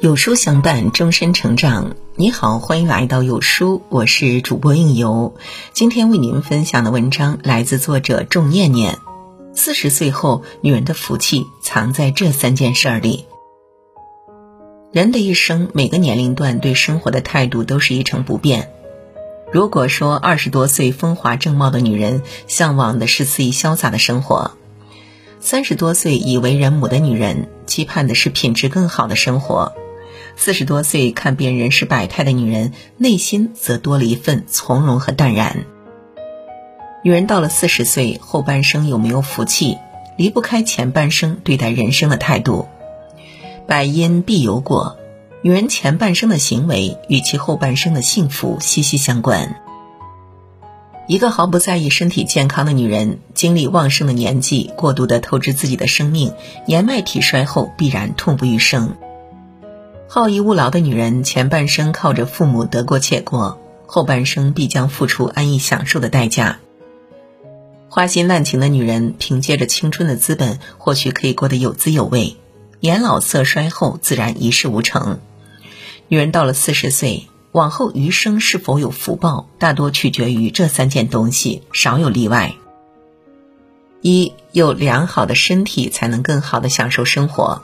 有书相伴，终身成长。你好，欢迎来到有书，我是主播应由。今天为您分享的文章来自作者仲念念。四十岁后，女人的福气藏在这三件事里。人的一生，每个年龄段对生活的态度都是一成不变。如果说二十多岁风华正茂的女人向往的是肆意潇洒的生活，三十多岁已为人母的女人期盼的是品质更好的生活。四十多岁看遍人世百态的女人，内心则多了一份从容和淡然。女人到了四十岁后半生有没有福气，离不开前半生对待人生的态度。百因必有果，女人前半生的行为与其后半生的幸福息息相关。一个毫不在意身体健康的女人，精力旺盛的年纪过度的透支自己的生命，年迈体衰后必然痛不欲生。好逸恶劳的女人，前半生靠着父母得过且过，后半生必将付出安逸享受的代价。花心滥情的女人，凭借着青春的资本，或许可以过得有滋有味；年老色衰后，自然一事无成。女人到了四十岁，往后余生是否有福报，大多取决于这三件东西，少有例外。一有良好的身体，才能更好的享受生活。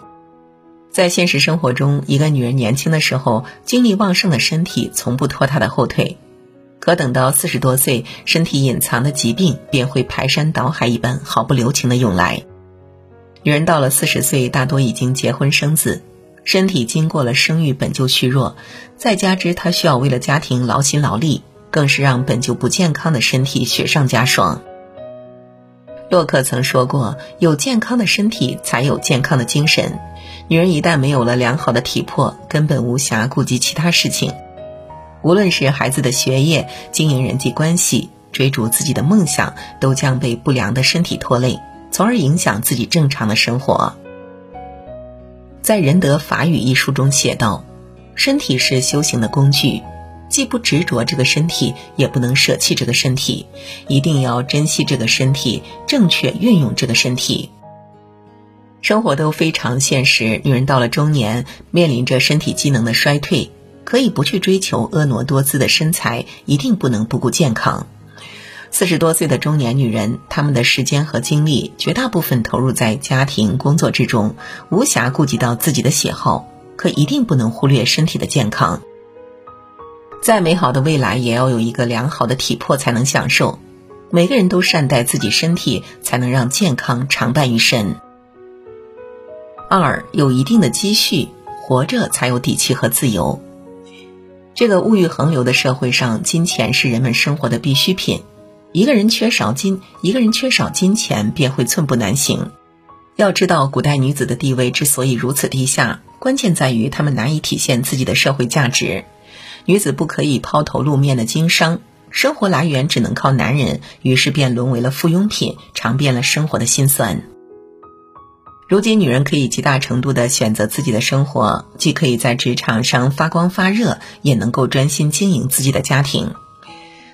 在现实生活中，一个女人年轻的时候，精力旺盛的身体从不拖她的后腿；可等到四十多岁，身体隐藏的疾病便会排山倒海一般毫不留情的涌来。女人到了四十岁，大多已经结婚生子，身体经过了生育本就虚弱，再加之她需要为了家庭劳心劳力，更是让本就不健康的身体雪上加霜。洛克曾说过：“有健康的身体，才有健康的精神。”女人一旦没有了良好的体魄，根本无暇顾及其他事情。无论是孩子的学业、经营人际关系、追逐自己的梦想，都将被不良的身体拖累，从而影响自己正常的生活。在《仁德法语》一书中写道：“身体是修行的工具，既不执着这个身体，也不能舍弃这个身体，一定要珍惜这个身体，正确运用这个身体。”生活都非常现实，女人到了中年，面临着身体机能的衰退，可以不去追求婀娜多姿的身材，一定不能不顾健康。四十多岁的中年女人，她们的时间和精力绝大部分投入在家庭工作之中，无暇顾及到自己的喜好，可一定不能忽略身体的健康。再美好的未来，也要有一个良好的体魄才能享受。每个人都善待自己身体，才能让健康常伴于身。二有一定的积蓄，活着才有底气和自由。这个物欲横流的社会上，金钱是人们生活的必需品。一个人缺少金，一个人缺少金钱，便会寸步难行。要知道，古代女子的地位之所以如此低下，关键在于她们难以体现自己的社会价值。女子不可以抛头露面的经商，生活来源只能靠男人，于是便沦为了附庸品，尝遍了生活的辛酸。如今，女人可以极大程度的选择自己的生活，既可以在职场上发光发热，也能够专心经营自己的家庭。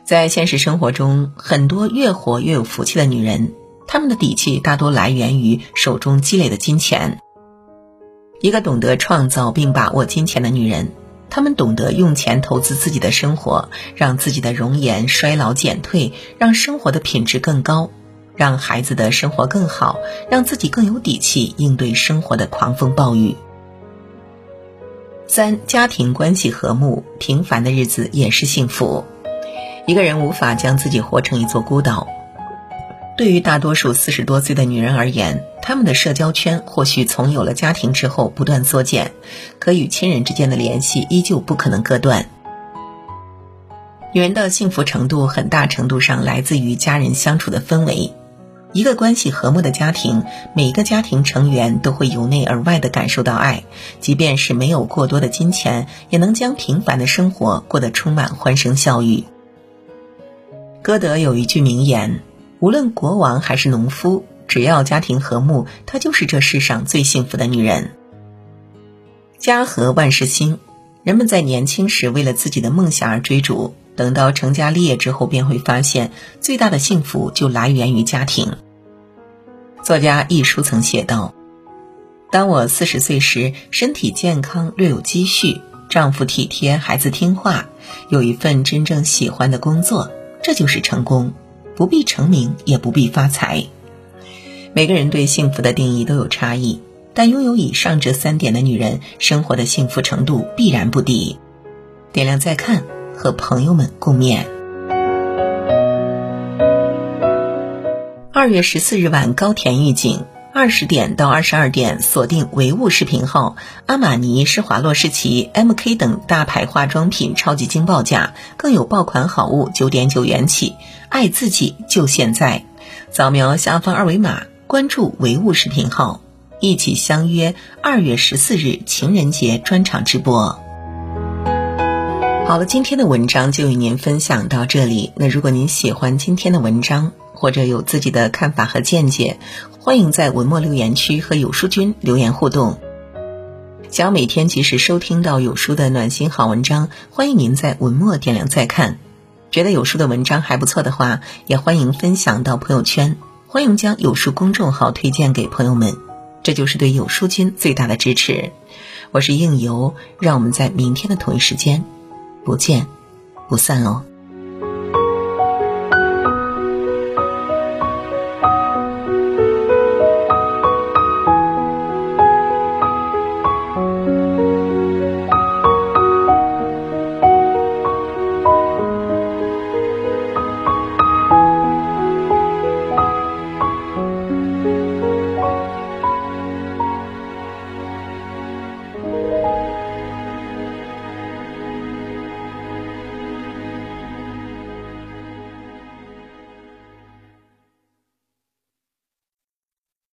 在现实生活中，很多越活越有福气的女人，她们的底气大多来源于手中积累的金钱。一个懂得创造并把握金钱的女人，她们懂得用钱投资自己的生活，让自己的容颜衰老减退，让生活的品质更高。让孩子的生活更好，让自己更有底气应对生活的狂风暴雨。三、家庭关系和睦，平凡的日子也是幸福。一个人无法将自己活成一座孤岛。对于大多数四十多岁的女人而言，她们的社交圈或许从有了家庭之后不断缩减，可与亲人之间的联系依旧不可能割断。女人的幸福程度，很大程度上来自于家人相处的氛围。一个关系和睦的家庭，每一个家庭成员都会由内而外的感受到爱，即便是没有过多的金钱，也能将平凡的生活过得充满欢声笑语。歌德有一句名言：“无论国王还是农夫，只要家庭和睦，她就是这世上最幸福的女人。”家和万事兴，人们在年轻时为了自己的梦想而追逐。等到成家立业之后，便会发现最大的幸福就来源于家庭。作家一书曾写道：“当我四十岁时，身体健康，略有积蓄，丈夫体贴，孩子听话，有一份真正喜欢的工作，这就是成功。不必成名，也不必发财。每个人对幸福的定义都有差异，但拥有以上这三点的女人，生活的幸福程度必然不低。点亮再看，和朋友们共勉。二月十四日晚，高田预警：二十点到二十二点，锁定唯物视频号，阿玛尼、施华洛世奇、MK 等大牌化妆品超级惊爆价，更有爆款好物九点九元起。爱自己就现在，扫描下方二维码，关注唯物视频号，一起相约二月十四日情人节专场直播。好了，今天的文章就与您分享到这里。那如果您喜欢今天的文章，或者有自己的看法和见解，欢迎在文末留言区和有书君留言互动。想要每天及时收听到有书的暖心好文章，欢迎您在文末点亮再看。觉得有书的文章还不错的话，也欢迎分享到朋友圈，欢迎将有书公众号推荐给朋友们，这就是对有书君最大的支持。我是应由，让我们在明天的同一时间，不见不散喽。